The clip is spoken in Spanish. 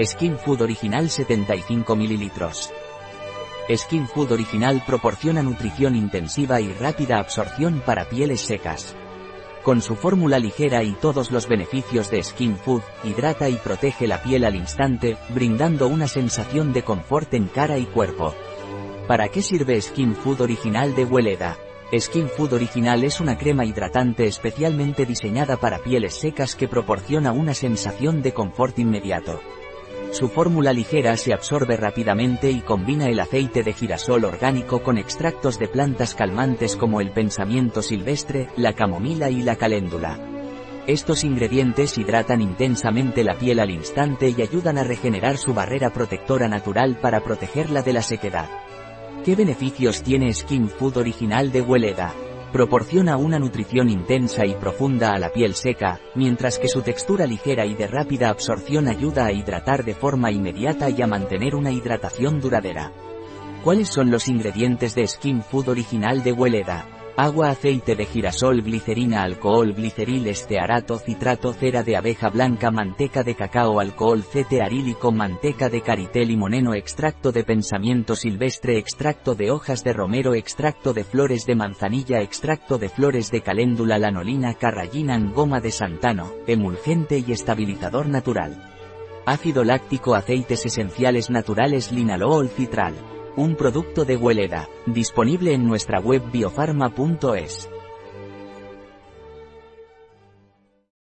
Skin Food Original 75 ml. Skin Food Original proporciona nutrición intensiva y rápida absorción para pieles secas. Con su fórmula ligera y todos los beneficios de Skin Food, hidrata y protege la piel al instante, brindando una sensación de confort en cara y cuerpo. ¿Para qué sirve Skin Food Original de Weleda? Skin Food Original es una crema hidratante especialmente diseñada para pieles secas que proporciona una sensación de confort inmediato. Su fórmula ligera se absorbe rápidamente y combina el aceite de girasol orgánico con extractos de plantas calmantes como el pensamiento silvestre, la camomila y la caléndula. Estos ingredientes hidratan intensamente la piel al instante y ayudan a regenerar su barrera protectora natural para protegerla de la sequedad. ¿Qué beneficios tiene Skin Food original de Weleda? Proporciona una nutrición intensa y profunda a la piel seca, mientras que su textura ligera y de rápida absorción ayuda a hidratar de forma inmediata y a mantener una hidratación duradera. ¿Cuáles son los ingredientes de Skin Food original de Weleda? Agua, aceite de girasol, glicerina, alcohol, gliceril, estearato, citrato, cera de abeja blanca, manteca de cacao, alcohol, cete arílico, manteca de carité, limoneno, extracto de pensamiento silvestre, extracto de hojas de romero, extracto de flores de manzanilla, extracto de flores de caléndula, lanolina, carrallina, goma de santano, emulgente y estabilizador natural. Ácido láctico, aceites esenciales naturales, linalool, citral. Un producto de Hueleda, disponible en nuestra web biofarma.es.